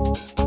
Girl,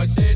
Cause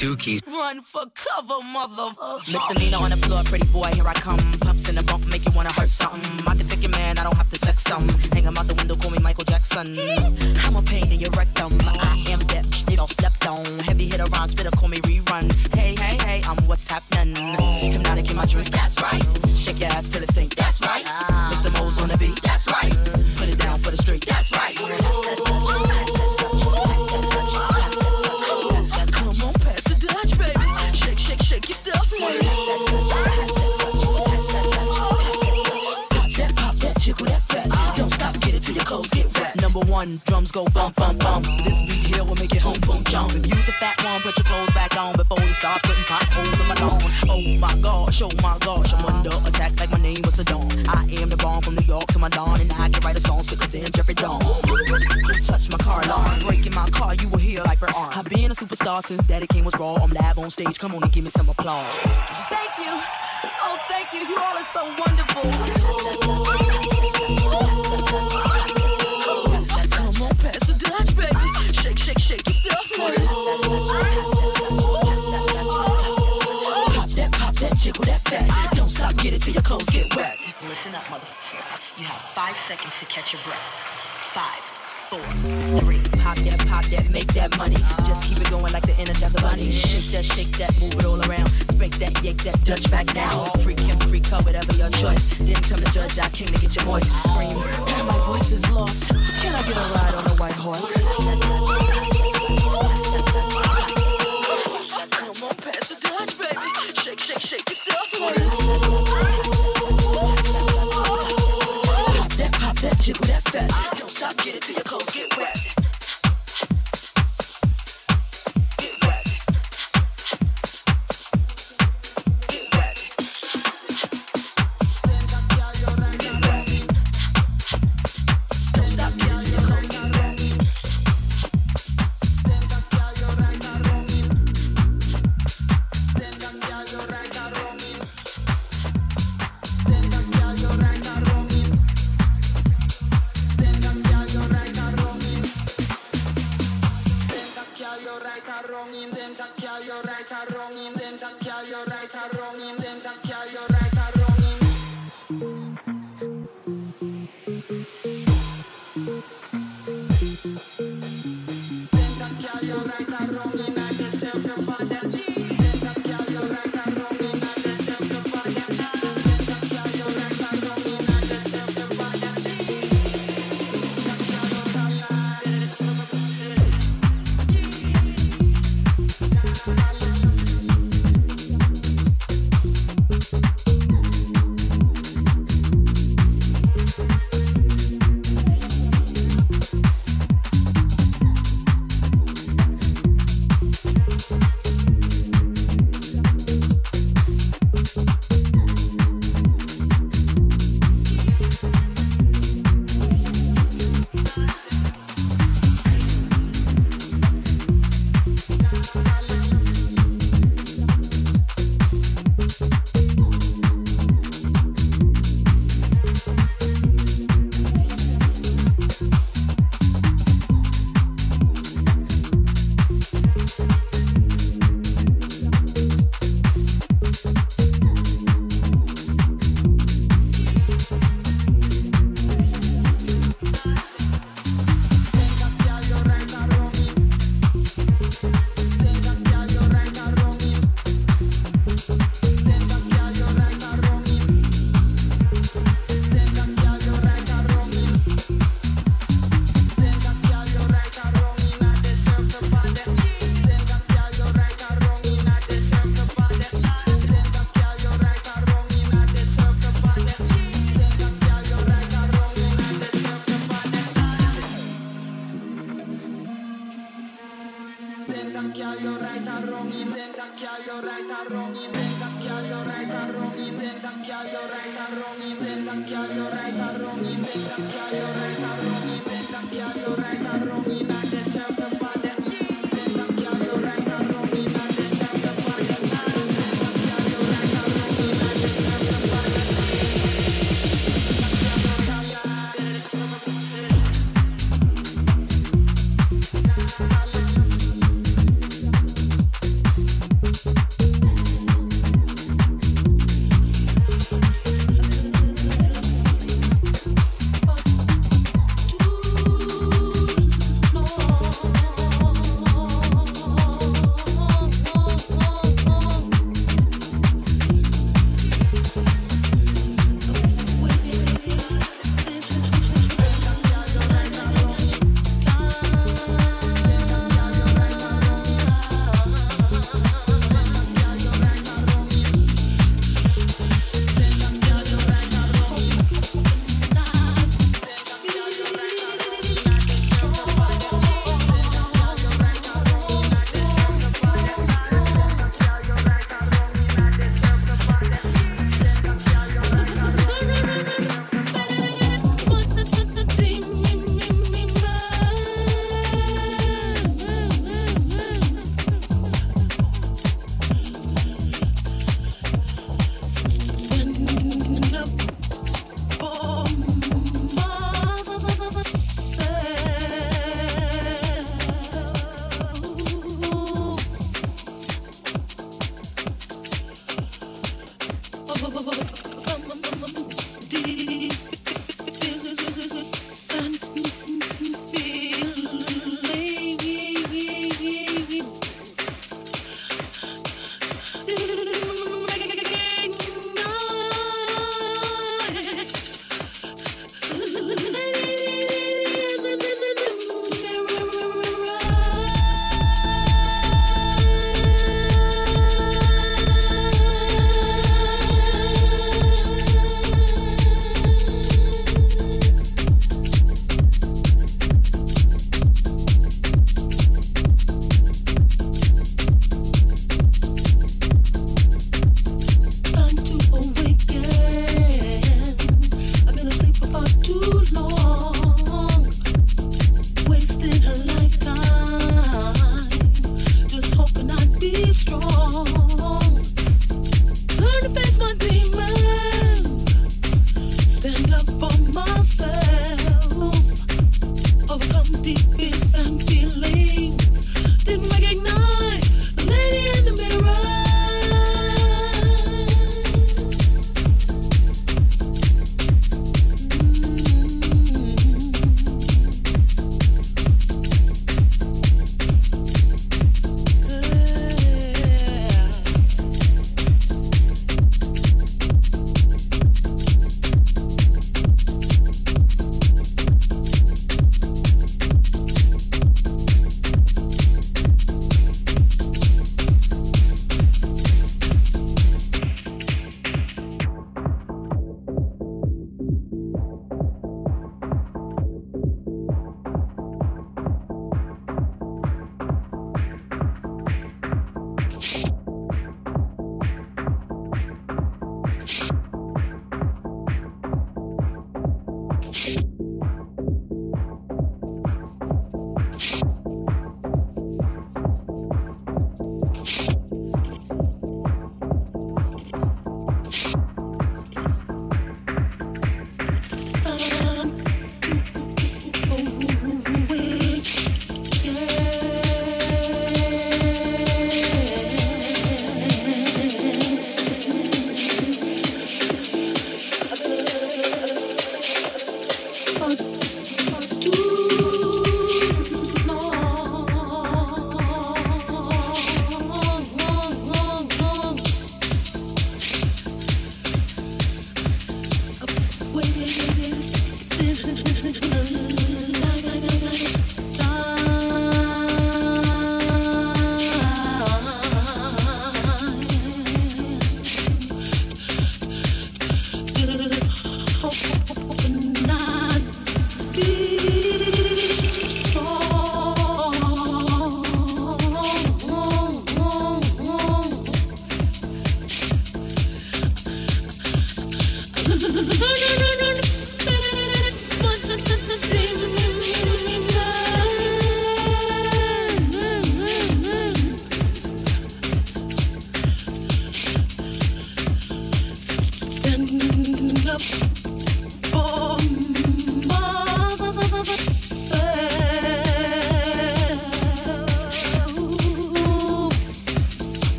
Dookies. Run for cover, motherfucker. Mr. Misdemeanor on the floor, pretty boy, here I come. Pumps in the bump, make you wanna hurt something. I can take your man, I don't have to sex some. Hang him out the window, call me Michael Jackson. I'm a pain in your rectum. I am that they don't stepped on. Heavy hit around, spitter, call me rerun. Hey, hey, hey, I'm what's happening. Hpnotiq in my drink, that's right. Shake your ass till it stink, go bump, bump, bump. This beat here will make it home, boom, jump. If you's a fat one, put your clothes back on before you start putting potholes in my lawn. Oh my gosh, oh my gosh, I'm under attack like my name was Saddam. I am the bomb from New York to my dawn, and I can write a song sicker than Jeffrey Dahmer. Touch my car alarm, breaking my car, you will hear like her arm. I've been a superstar since Daddy King was raw. I'm live on stage, come on and give me some applause. Thank you, oh thank you, you all are so wonderful. Come clothes get wet. listen up, motherfucker. You have five seconds to catch your breath. Five, four, three. Pop that, pop that, make that money. Just keep it going like the Energizer Bunny. Shake that, shake that, move it all around. Spank that, yank that, Dutch back now. Freak him, freak her, whatever your choice. Didn't come to judge, I came to get your voice. Scream, my voice is lost. Can I get a ride on a white horse? The. Shake, shake, shake your stuff, ladies. Don't get it till your clothes get wet.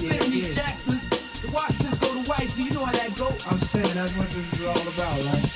Jacksons, the go to you know how that go. I'm saying that's what this is all about, right?